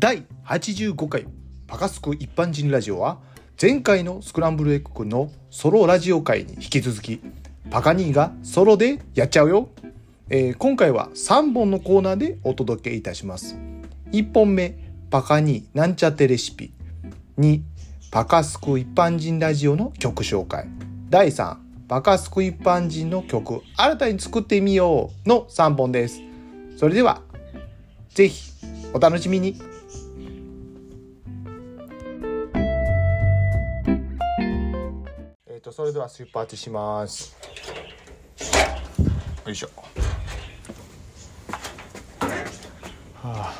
第85回パカスク一般人ラジオは前回のスクランブルエッグのソロラジオ会に引き続きパカニーがソロでやっちゃうよ、えー今回は3本のコーナーでお届けいたします。1本目パカニーなんちゃってレシピ。2パカスク一般人ラジオの曲紹介。第3パカスク一般人の曲新たに作ってみようの3本です。それではぜひお楽しみに。えっ、とそれでは出発します。よいしょ。はあ。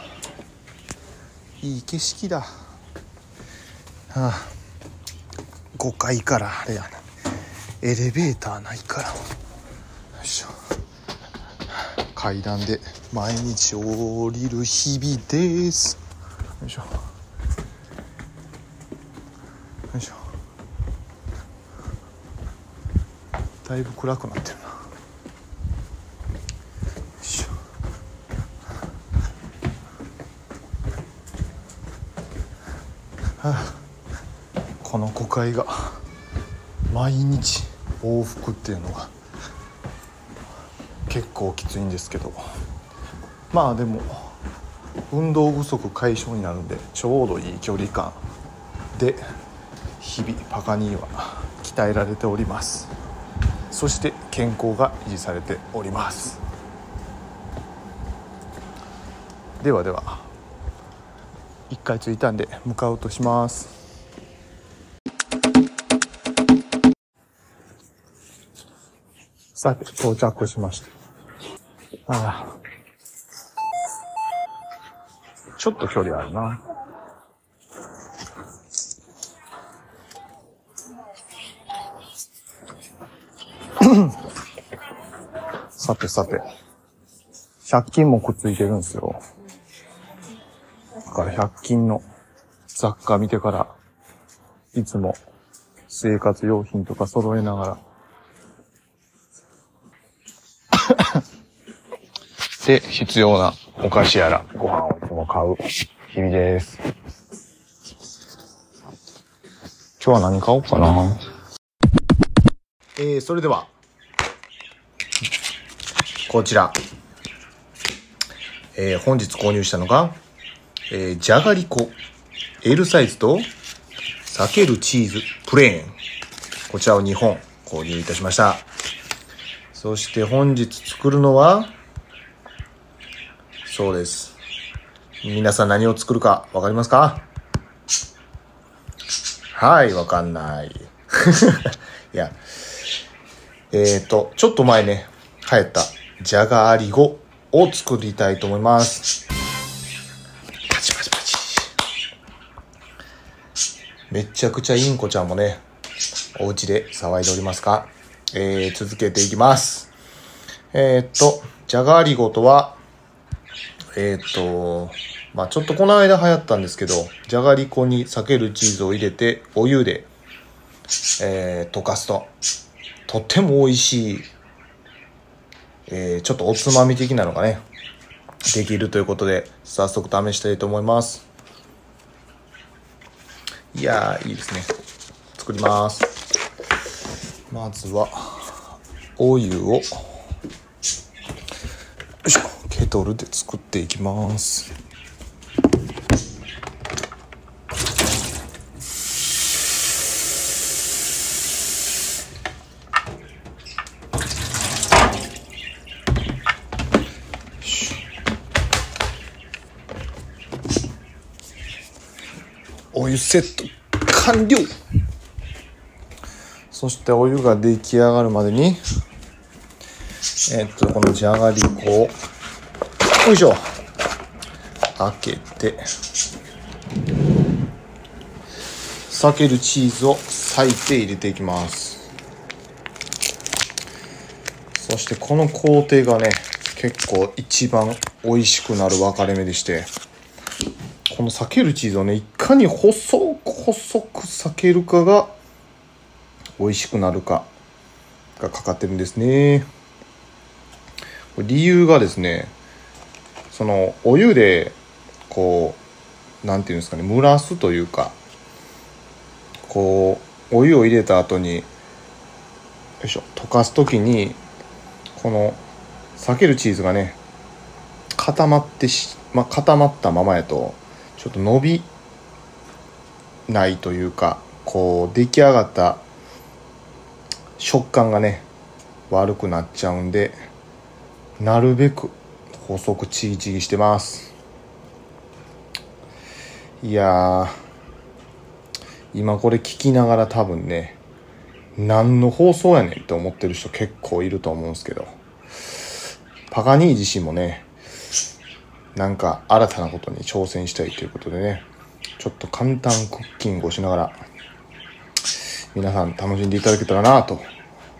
いい景色だ。はあ。5階からあれやな。エレベーターないから。よいしょ。階段で毎日降りる日々です。よいしょ。よいしょ。だいぶ暗くなってるな。よいしょ。この5階が毎日往復っていうのが結構きついんですけど。まあでも運動不足解消になるんでちょうどいい距離感で日々パカニーは鍛えられております。そして健康が維持されております。ではでは一回着いたんで向かおうとします。さて到着しました。ああちょっと距離あるな。さてさて。100均もくっついてるんですよ。だから100均の雑貨見てからいつも生活用品とか揃えながら。で、必要なお菓子やらご飯をいつも買う。日々です。今日は何買おうかな。えー、それでは、こちら。えー、本日購入したのが、えー、じゃがりこ L サイズと、避けるチーズプレーン。こちらを2本購入いたしました。そして本日作るのは、そうです。皆さん何を作るかわかりますか？はい、わかんない。いや、えっ、ー、と、ちょっと前ね、流行ったじゃがりごを作りたいと思います。パチパチパチ。めちゃくちゃインコちゃんもね、お家で騒いでおりますが、えー、続けていきます。えっ、ー、と、じゃがりごとは、えっ、と、まあちょっとこの間流行ったんですけど、じゃがりこに避けるチーズを入れて、お湯で、えー、溶かすと、とっても美味しい、えー、ちょっとおつまみ的なのがね、できるということで、早速試したいと思います。いやー、いいですね。作ります。まずは、お湯を、よいしょ。ケトルで作っていきますセット完了。そしてお湯が出来上がるまでにえっとこのじゃがりこをよいしょ。開けて避けるチーズを裂いて入れていきます。そしてこの工程がね結構一番美味しくなる分かれ目でしてこの避けるチーズをねかに細く細く避けるかが美味しくなるかがかかってるんですね。理由がですねそのお湯でこうなんていうんですかね蒸らすというかこうお湯を入れた後によいしょ溶かす時にこの避けるチーズがね固まってし、まあ、固まったままやとちょっと伸びないというかこう出来上がった食感がね悪くなっちゃうんでなるべく細くちぎちぎしてます。いや今これ聞きながら多分ね何の放送やねんって思ってる人結構いると思うんですけどパガニー自身もねなんか新たなことに挑戦したいということでねちょっと簡単クッキングをしながら皆さん楽しんでいただけたらなと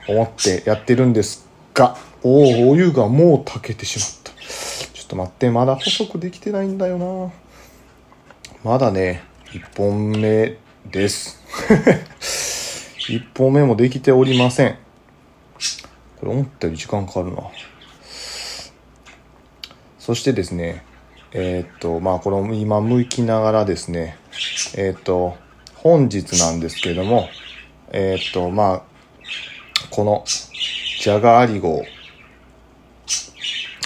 思ってやってるんですがおおお湯がもう炊けてしまった。ちょっと待ってまだ細くできてないんだよな。まだね1本目です。1本目もできておりません。これ思ったより時間かかるな。そしてですねえー、っとまあこれ今向きながらですねえー、っと本日なんですけれどもえー、っとまあこのジャガーリゴを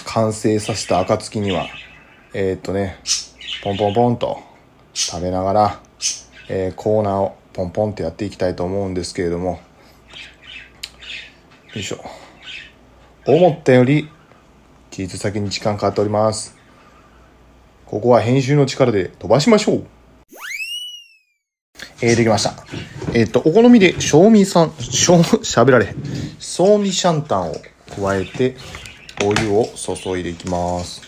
完成させた暁にはえっとねポンポンポンと食べながら、えコーナーをポンポンってやっていきたいと思うんですけれどもよいしょ。思ったよりチーズ先に時間かかっております。ここは編集の力で飛ばしましょうえー、できました。えっ、と、お好みで、賞味さん、しょう、喋られへん。賞味シャンタンを加えて、お湯を注いでいきます。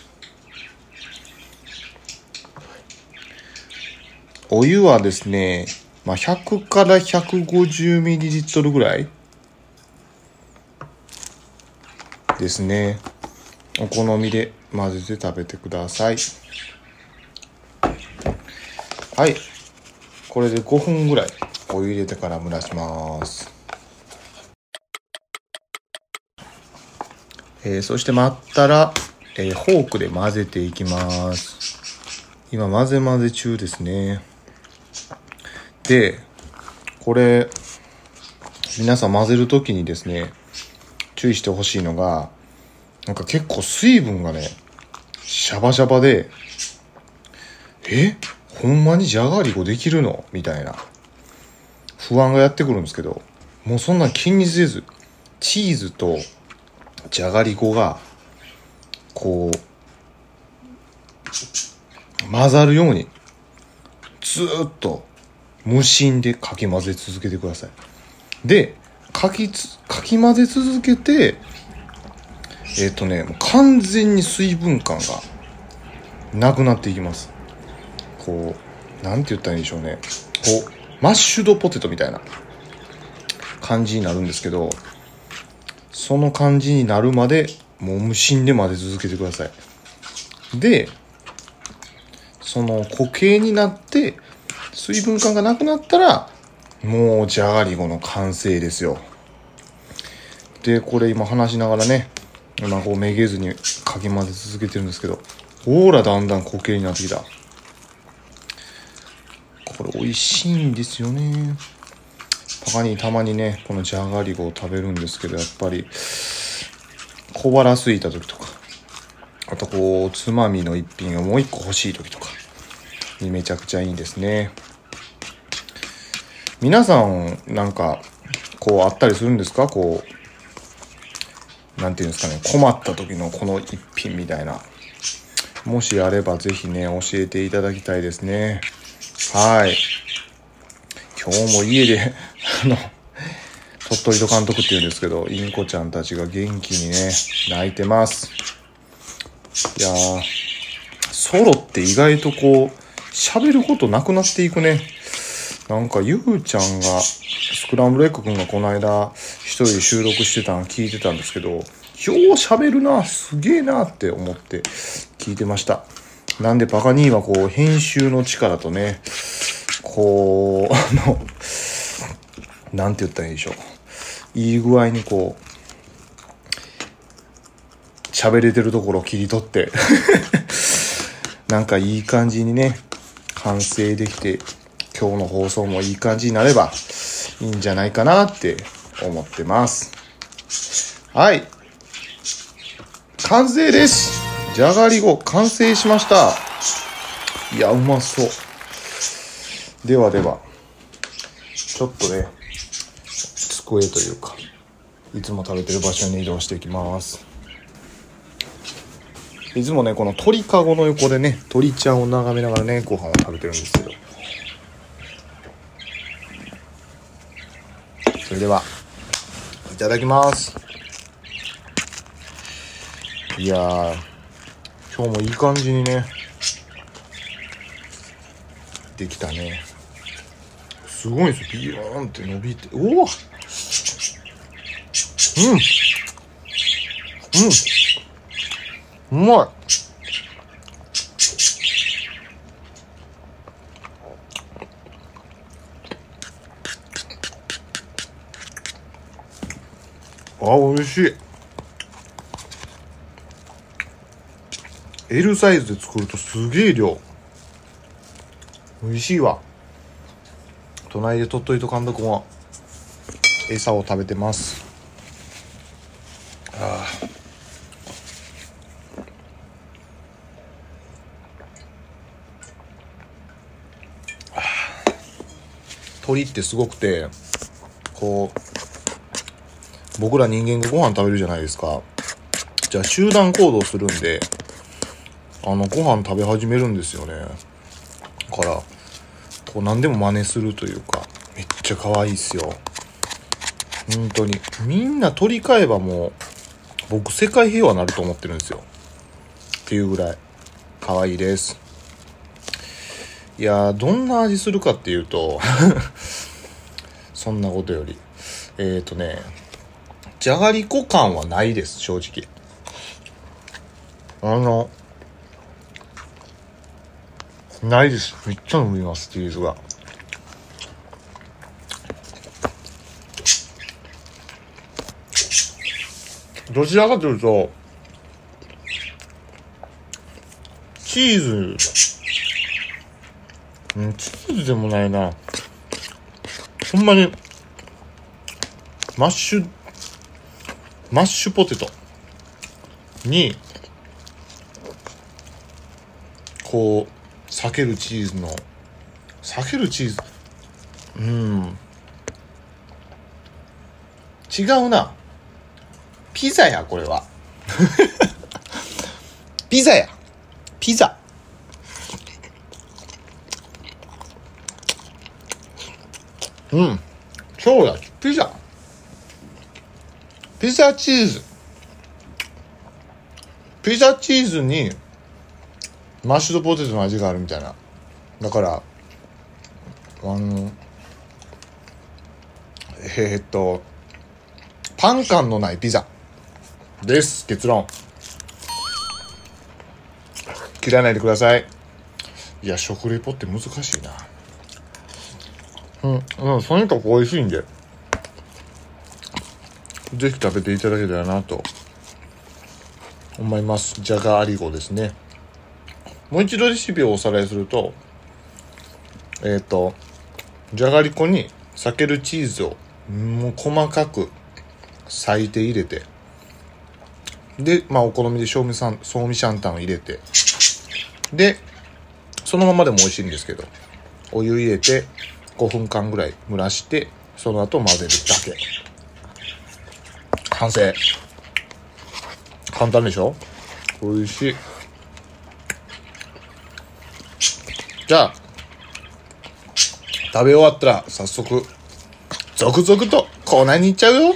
お湯はですね、まあ、100から 150ml ぐらいですね。お好みで混ぜて食べてください。はい。これで5分ぐらいお湯入れてから蒸らします。えー、そして待ったら、えー、フォークで混ぜていきます。今混ぜ混ぜ中ですね。で、これ、皆さん混ぜるときにですね、注意してほしいのが、なんか結構水分がね、シャバシャバで、え？ほんまにじゃがりこできるの？みたいな。不安がやってくるんですけどもうそんな気にせずチーズとじゃがりこがこう混ざるようにずっと無心でかき混ぜ続けてください。でかきつかき混ぜ続けてえっ、ー、とね完全に水分感がなくなっていきます。こう何て言ったらいいんでしょうね。こうマッシュドポテトみたいな感じになるんですけどその感じになるまでもう無心で混ぜ続けてください。でその固形になって水分感がなくなったらもうじゃがりこの完成ですよ。でこれ今話しながらね今こうめげずにかき混ぜ続けてるんですけどほらだんだん固形になってきた。これ美味しいんですよね。パカにたまにねこのじゃがりこを食べるんですけどやっぱり小腹すいた時とかあとこうつまみの一品をもう一個欲しい時とかにめちゃくちゃいいですね。皆さんなんかこうあったりするんですか？こうなんていうんですかね困った時のこの一品みたいな。もしあればぜひね教えていただきたいですね。はい。今日も家で あの、鳥取と監督って言うんですけど、インコちゃんたちが元気にね、泣いてます。いやー、ソロって意外とこう、喋ることなくなっていくね。なんか、ゆうちゃんが、スクランブルエッグくんがこの間、一人で収録してたの聞いてたんですけど、よう喋るな、すげえなって思って聞いてました。なんでバカ兄はこう、編集の力とね、こう、あの、なんて言ったらいいでしょう。いい具合にこう、喋れてるところを切り取って なんかいい感じにね、完成できて、今日の放送もいい感じになればいいんじゃないかなって思ってます。はい。完成ですじゃがりこ完成しましたいや、うまそう。ではでは、ちょっとね、机というか、いつも食べてる場所に移動していきます。いつもね、この鳥かごの横でね、鳥ちゃんを眺めながらね、ご飯を食べてるんですけど。それでは、いただきます。いや、今日もいい感じにね、できたね。すごいですよ。ビヨーンって伸びて。おおうんうんうまいあ、美味しい。L サイズで作るとすげえ量。美味しいわ。隣で鳥取と監督も餌を食べてます。ああ。鳥ってすごくて、こう、僕ら人間がご飯食べるじゃないですか。じゃあ集団行動するんで、あの、ご飯食べ始めるんですよね。だから、こう何でも真似するというか、めっちゃ可愛いっすよ。本当に。みんな取り替えばもう、僕世界平和になると思ってるんですよ。っていうぐらい、可愛いです。いやどんな味するかっていうと そんなことより。えっ、ー、とね、じゃがりこ感はないです、正直。あの、ないです。めっちゃ飲みます、チーズが。どちらかというと、チーズ、うん、チーズでもないな。ほんまに、マッシュ、マッシュポテトに、こう、裂けるチーズの。裂けるチーズ。うん。違うな。ピザやこれは。ピザや。ピザ。うん。そうだピザ。ピザチーズ。ピザチーズにマッシュドポテトの味があるみたいな。だからあのえー、っとパン感のないピザ。です結論。切らないでください。いや食レポって難しいな。うんうんとにかく美味しいんで。ぜひ食べていただけたらなと思います。じゃがありごですね。もう一度レシピをおさらいすると、えっ、ー、と、じゃがりこに避けるチーズをもう細かく裂いて入れて、で、まあお好みで賞味さん、賞味シャンタンを入れて、で、そのままでも美味しいんですけど、お湯入れて5分間ぐらい蒸らして、その後混ぜるだけ。完成。簡単でしょ？美味しい。じゃあ、食べ終わったら早速、続々とコーナーに行っちゃうよ。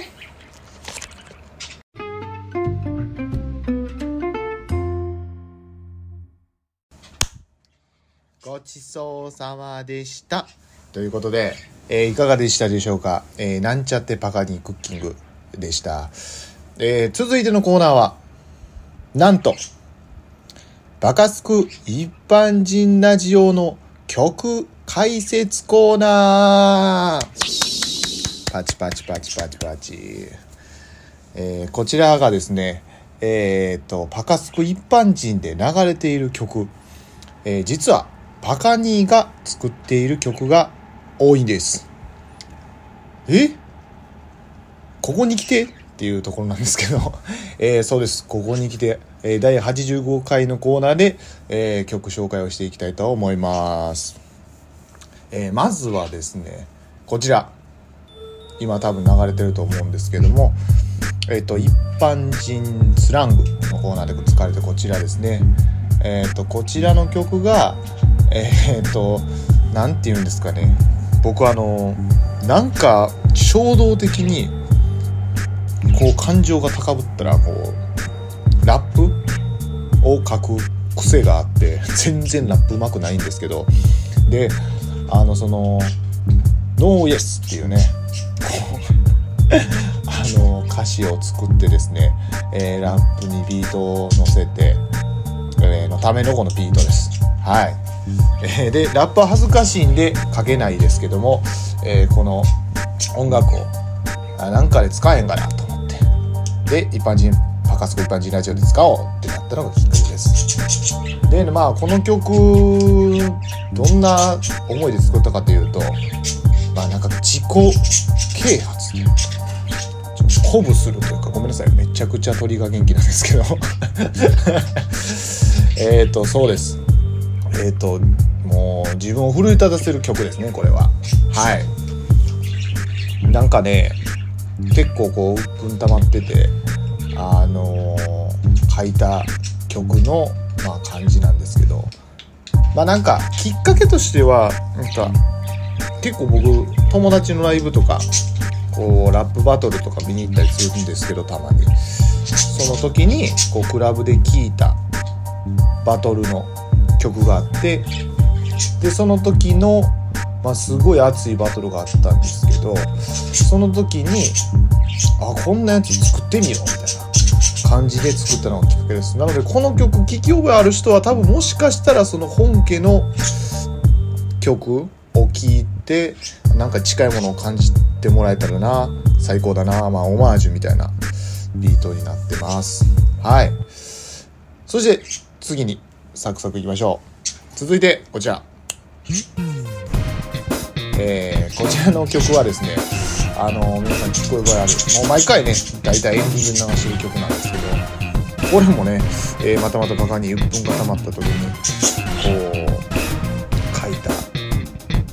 ごちそうさまでした。ということで、えー、いかがでしたでしょうか、えー、なんちゃってパカニクッキングでした。えー、続いてのコーナーは、なんと、バカスク一般人ラジオの曲解説コーナーパチパチパチパチパチ。えー、こちらがですね、えっ、と、パカスク一般人で流れている曲、えー、実はパカニーが作っている曲が多いんです。え？ここに来て？っていうところなんですけど、えー、そうです。ここに来て、えー、第85回のコーナーで、えー、曲紹介をしていきたいと思います、えまずはですねこちら。今多分流れてると思うんですけどもえっ、と一般人スラングのコーナーで使われてこちらですね。えっ、とこちらの曲がえっ、と何て言うんですかね。僕あのなんか衝動的にこう感情が高ぶったらこうラップを書く癖があって全然ラップうまくないんですけどであのその「ノーイエス」っていうねあの歌詞を作ってですね、えー、ラップにビートを乗せて、えー、のためのこのビートです。はい、えー、でラップは恥ずかしいんで書けないですけども、えこの音楽をなんかで使えんかなと思って。で一般人カスコ一般人ラジオで使おうってなったのがきっかけです。でまあこの曲どんな思いで作ったかというとまあなんか自己啓発。鼓舞するというかごめんなさい。めちゃくちゃ鳥が元気なんですけど。えっとそうです。えっ、ー、ともう自分を奮い立たせる曲ですねこれは。はい。なんかね結構こう鬱憤溜まってて。あの、書いた曲の、まあ、感じなんですけどまあなんかきっかけとしてはなんか結構僕友達のライブとかこうラップバトルとか見に行ったりするんですけどたまに。その時にこうクラブで聴いたバトルの曲があってでその時の、まあ、すごい熱いバトルがあったんですけどその時にあこんなやつ作ってみようみたいな。感じで作ったのがきっかけです。なのでこの曲聴き覚えある人は多分もしかしたらその本家の曲を聴いてなんか近いものを感じてもらえたらな最高だなまあオマージュみたいなビートになってます。はい。そして次にサクサクいきましょう。続いてこちら。えー、こちらの曲はですねあの皆さん聞こえ声ある。もう毎回ね大体エンディングに流してる曲なんですけどこれもね、えー、またまたバカに鬱憤が溜まった時にこう書いた。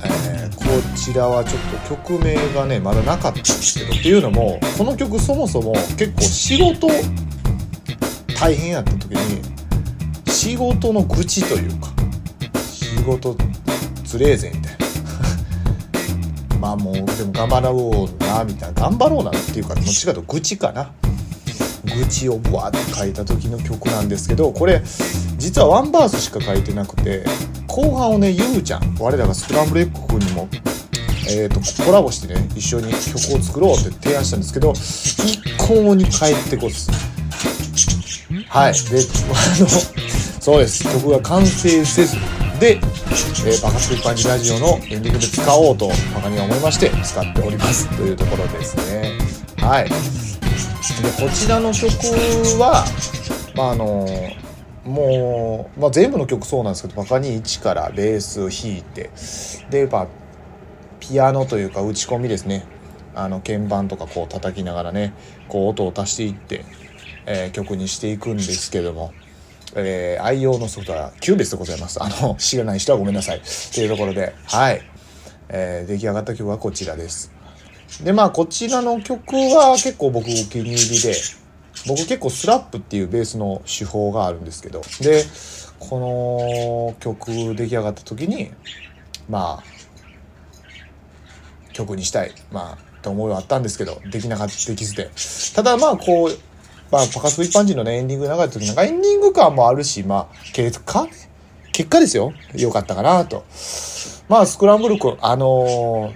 えこちらはちょっと曲名がねまだなかったんですけどっていうのもこの曲そもそも結構仕事大変やった時に仕事の愚痴というか仕事つれえぜみたいな。まあもうでも頑張ろうなみたいな頑張ろうなっていうかどっちかと愚痴かな。愚痴をブワーって書いた時の曲なんですけどこれ実はワンバースしか書いてなくて後半をねゆうちゃん我らがスクランブルエッグ君にもえーと、コラボしてね一緒に曲を作ろうって提案したんですけど一向に帰ってこず。はい。であのそうです。曲が完成せず。で、えー、バカスピッパンジラジオのエンディングで使おうとバカには思いまして使っております。というところですね。はい。でこちらの曲はまああのもう、まあ、全部の曲そうなんですけどバカに1からベースを弾いてで、まあ、ピアノというか打ち込みですね。あの鍵盤とかこう叩きながらねこう音を足していって、えー、曲にしていくんですけども、えー、愛用のソフトは Cubase でございます。あの知らない人はごめんなさい。っていうところではい、えー、出来上がった曲はこちらです。でまあこちらの曲は結構僕お気に入りで僕結構スラップっていうベースの手法があるんですけど。でこの曲出来上がった時にまあ曲にしたいまあと思いはあったんですけどできなかったできずで。ただまあこうまあパカス一般人のねエンディング流れた時なんかエンディング感もあるしまあ結果結果ですよ良かったかなとまあスクランブル君あのー、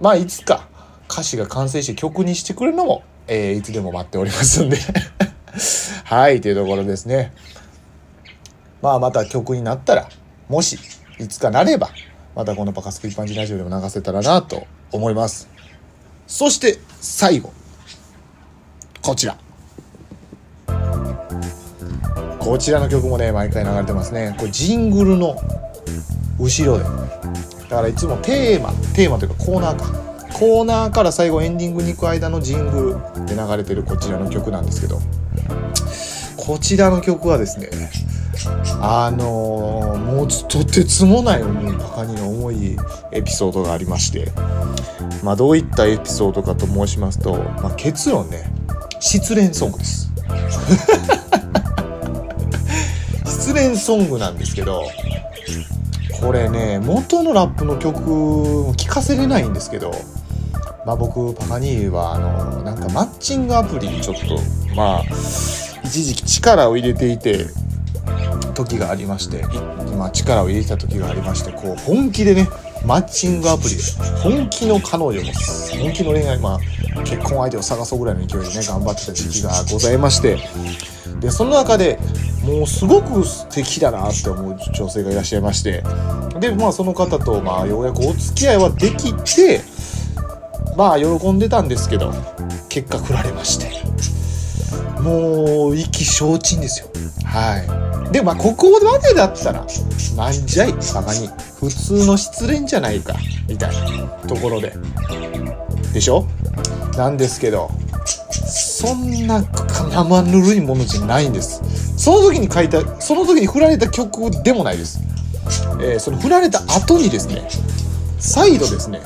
まあいつか歌詞が完成して曲にしてくれるのも、えー、いつでも待っておりますんで はいというところですねまあまた曲になったらもしいつかなればまたこのパカスク一般人ラジオでも流せたらなと思います。そして最後。こちら。こちらの曲もね、毎回流れてますね。これジングルの後ろで。だからいつもテーマテーマというかコーナーか。コーナーから最後エンディングに行く間のジングルで流れてるこちらの曲なんですけど。こちらの曲はですねあのー、もうとてつもない思いバカにの重いエピソードがありまして。まあどういったエピソードかと申しますと、まあ、結論ね失恋ソングです。失恋ソングなんですけどこれね元のラップの曲聞かせれないんですけどまあ僕パカニーはあのなんかマッチングアプリにちょっとまあ一時期力を入れていて時がありまして、まあ、力を入れてた時がありましてこう本気でねマッチングアプリで本気の彼女も本気の恋愛まあ結婚相手を探そうぐらいの勢いでね頑張ってた時期がございまして。でその中でもうすごく素敵だなって思う女性がいらっしゃいまして。でまあその方とまあようやくお付き合いはできてまあ喜んでたんですけど結果振られまして。もう意気消沈ですよ。はい。でまあここまでだったらなんじゃいバカに。普通の失恋じゃないか。みたいな。ところで。でしょ？なんですけどそんな生ぬるいものじゃないんです。その時に書いたその時に振られた曲でもないです、えー、その振られた後にですね再度ですね。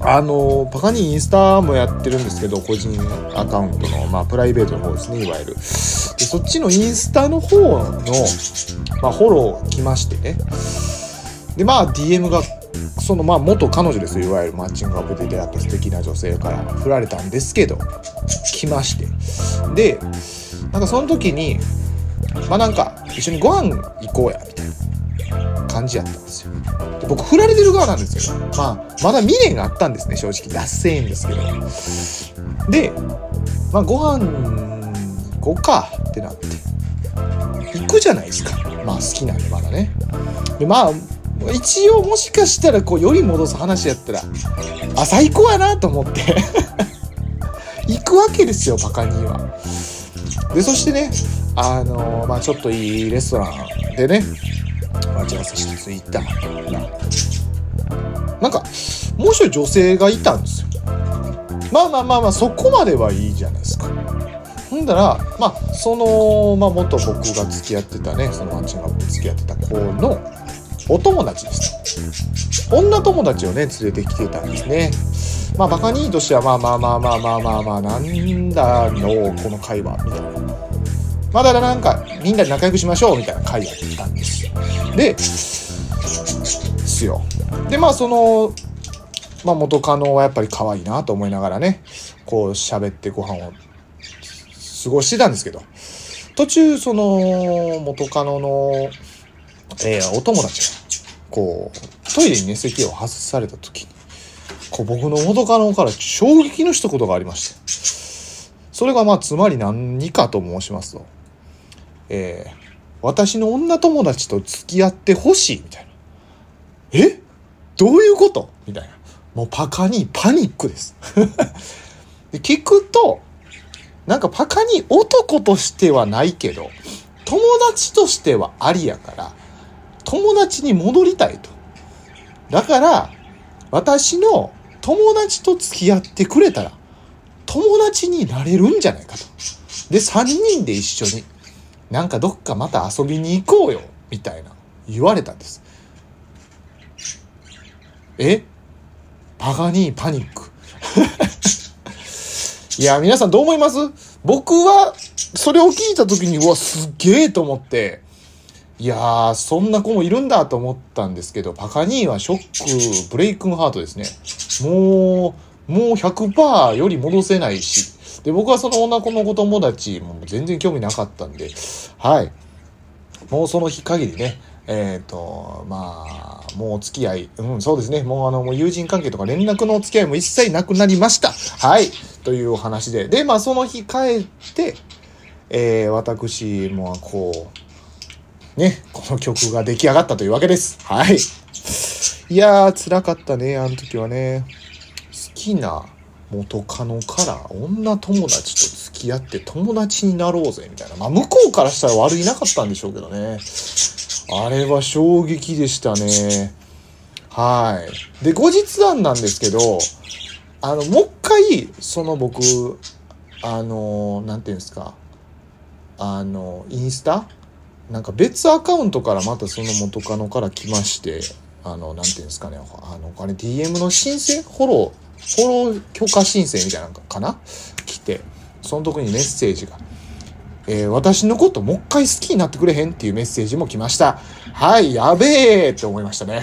あのパカにインスタもやってるんですけど個人アカウントの、まあ、プライベートの方ですねいわゆる。でそっちのインスタの方の、まあ、フォロー来ましてね。でまあ DM がそのまあ元彼女ですいわゆるマッチングアプリで出会った素敵な女性から振られたんですけど来まして。でなんかその時にまあなんか一緒にご飯行こうやみたいな。感じやったんですよ。で僕振られてる側なんですよ。まあまだ未練があったんですね正直。脱線ですけど。でまあご飯行こうかってなって。行くじゃないですか。まあ好きなんでまだね。でまあ一応もしかしたらこうより戻す話やったらあ最高やなと思って。行くわけですよバカには。でそしてねあのまあちょっといいレストランでね待ち合わせして着いたなんかもう一人女性がいたんですよ。まあまあまあまあそこまではいいじゃないですか。ほんだらまあその、まあ、元僕が付き合ってたねそのマッチングアプリ付き合ってた子のお友達でした女友達をね連れてきてたんですね。まあバカニーとしてはまあまあまあまあまあまあまあなんだのこの会話みたいな。まだなんかみんなで仲良くしましょうみたいな会やってたんですよ。ですよでまあそのまあ元カノはやっぱり可愛いなと思いながらねこう喋ってご飯を過ごしてたんですけど途中その元カノのえー、お友達が、こう、トイレにね、席を外された時に、こう僕の元カノから衝撃の一言がありまして、それがまあ、つまり何かと申しますと、えー、私の女友達と付き合ってほしい、みたいな。え？どういうこと？みたいな。もうパカにパニックです で。聞くと、なんかパカに男としてはないけど、友達としてはありやから、友達に戻りたいと。だから、私の友達と付き合ってくれたら、友達になれるんじゃないかと。で、3人で一緒に、なんかどっかまた遊びに行こうよ、みたいな、言われたんです。え？パガニーパニック。いや、皆さんどう思います？僕は、それを聞いた時に、うわ、すげえと思って、いやー、そんな子もいるんだと思ったんですけど、パカニーはショック、ブレイクンハートですね。もう、もう100%より戻せないし。で、僕はその女子の子友達も全然興味なかったんで、はい。もうその日限りね、えっ、ー、と、まあ、もうお付き合い、うん、そうですね。もうあの、もう友人関係とか連絡のお付き合いも一切なくなりました。はい。というお話で。で、まあ、その日帰って、えー、私もこう、ね、この曲が出来上がったというわけです。はい。いやー、辛かったね、あの時はね。好きな元カノから女友達と付き合って友達になろうぜ、みたいな。まあ、向こうからしたら悪いなかったんでしょうけどね。あれは衝撃でしたね。はい。で、後日談なんですけど、あの、もう一回、その僕、あの、なんていうんですか、あの、インスタ？なんか別アカウントからまたその元カノから来まして、あの、なんていうんですかね、あの、あれ DM の申請？フォロー、フォロー許可申請みたいなのかな？来て、その時にメッセージが、えー、私のこともう一回好きになってくれへんっていうメッセージも来ました。はい、やべえって思いましたね。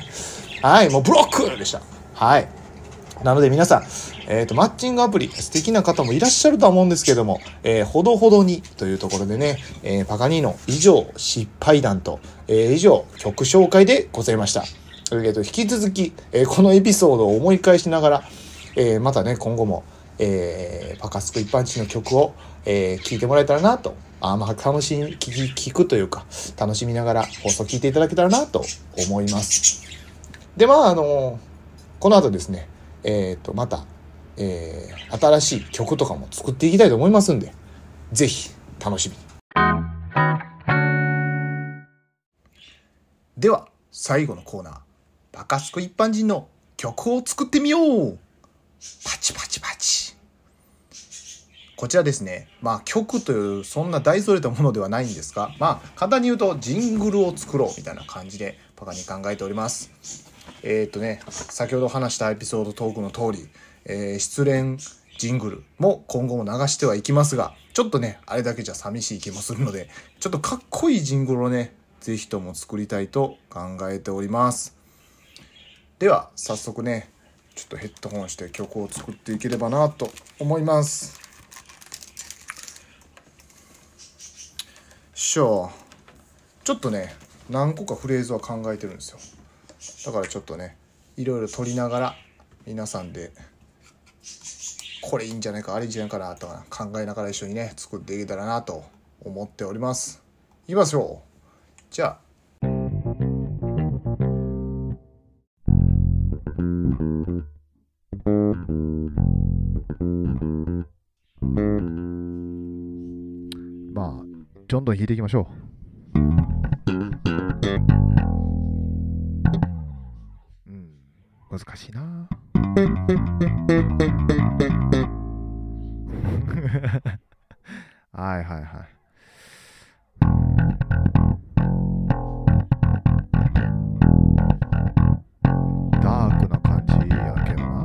はい、もうブロックでした。はい。なので皆さん、えっ、ー、と、マッチングアプリ、素敵な方もいらっしゃるとは思うんですけども、えー、ほどほどにというところでね、えー、パガニーノ以上失敗談と、えー、以上曲紹介でございました。えー、と引き続き、えー、このエピソードを思い返しながら、えー、またね、今後も、えー、パカスク一般地の曲を、えー、聞いてもらえたらなと、あまあ、楽しみ、聞聞くというか、楽しみながら放送聞いていただけたらなと思います。で、まあ、あのこの後ですね、えっ、と、また、えー、新しい曲とかも作っていきたいと思いますんで、ぜひ、楽しみに。では、最後のコーナー。バカスコ一般人の曲を作ってみようパチパチパチ。こちらですね、まあ曲というそんな大それたものではないんですが、まあ簡単に言うとジングルを作ろうみたいな感じでパカに考えております。えー、っとね、先ほど話したエピソードトークの通り、えー、失恋ジングルも今後も流してはいきますが、ちょっとね、あれだけじゃ寂しい気もするので、ちょっとかっこいいジングルをね、是非とも作りたいと考えております。では、早速ね、ちょっとヘッドホンして曲を作っていければなと思います。しょちょっとね、何個かフレーズは考えてるんですよ。だからちょっとねいろいろ撮りながら皆さんでこれいいんじゃないかあれいいんじゃないかなと考えながら一緒にね作っていけたらなと思っておりますいきましょうじゃあんどん弾いていきましょう。うん。難しいな。はいはいはい。ダークな感じやけどな。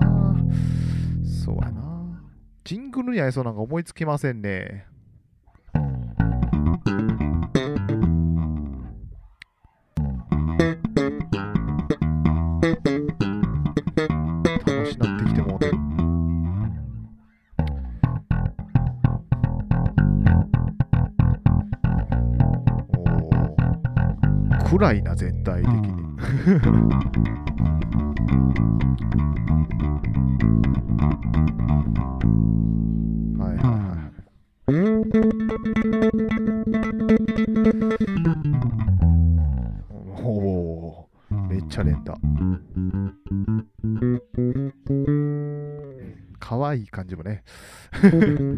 そうやな。ジングルに合いそうなんか思いつきませんね。暗いな、全体的に。はいはいはい。おおめっちゃ連打。かわいい感じもね。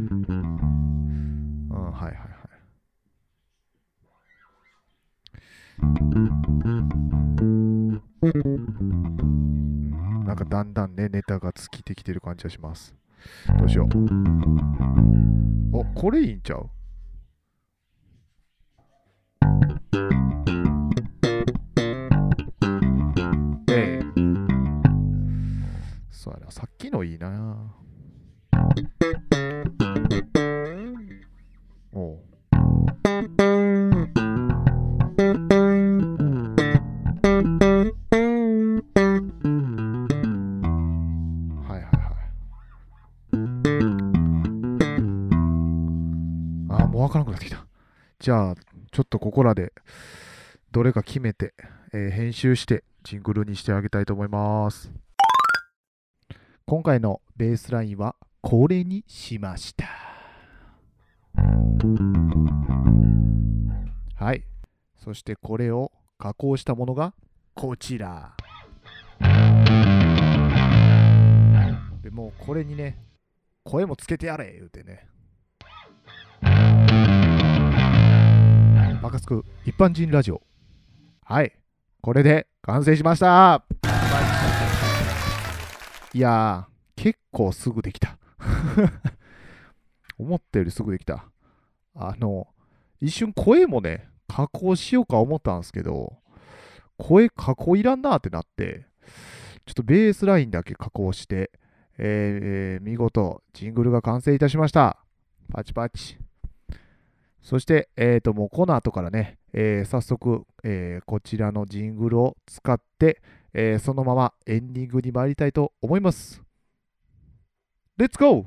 ネタが尽きてきてる感じがします。どうしよう。お、これいいんちゃう？ええ。そうやな、さっきのいいな。どれか決めて、えー、編集して、ジングルにしてあげたいと思います。今回のベースラインは、これにしました。はい。そしてこれを加工したものがこちら。でもうこれにね、声もつけてやれ言うてね。バカスク一般人ラジオはい。これで完成しました。いやー、結構すぐできた。思ったよりすぐできた。あの、一瞬声もね、加工しようか思ったんですけど、声加工いらんなってなって、ちょっとベースラインだけ加工して、えー見事、ジングルが完成いたしました。パチパチ。そして、えーと、もうこの後からね、えー早速、えーこちらのジングルを使って、えーそのままエンディングに参りたいと思います。レッツゴ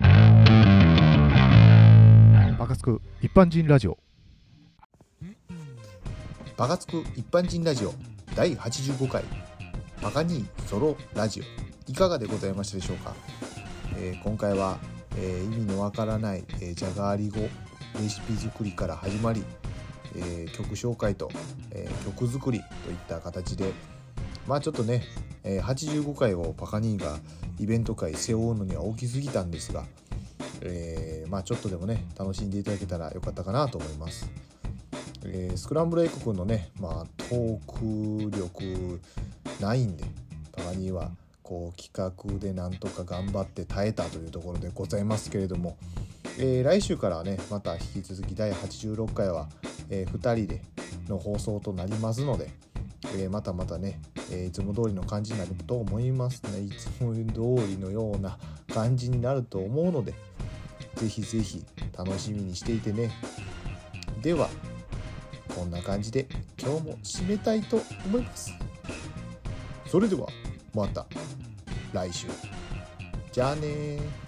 ーバカつく一般人ラジオ。バカつく一般人ラジオ第85回バカにソロラジオいかがでございましたでしょうか、えー今回は、えー意味のわからない、えーじゃがり語レシピ作りから始まり、えー曲紹介と、えー曲作りといった形でまあちょっとね、えー85回をパカニーがイベント会背負うのには大きすぎたんですが、えーまあちょっとでもね楽しんでいただけたらよかったかなと思います。えースクランブルエッグ君のね、まあ、トーク力ないんでたまにはこう企画でなんとか頑張って耐えたというところでございますけれども、えー来週からはねまた引き続き第86回は、え2人での放送となりますので、えーまたまたね、えいつも通りの感じになると思いますね。いつも通りのような感じになると思うのでぜひぜひ楽しみにしていてね。ではこんな感じで今日も締めたいと思います。それではまた来週。じゃあね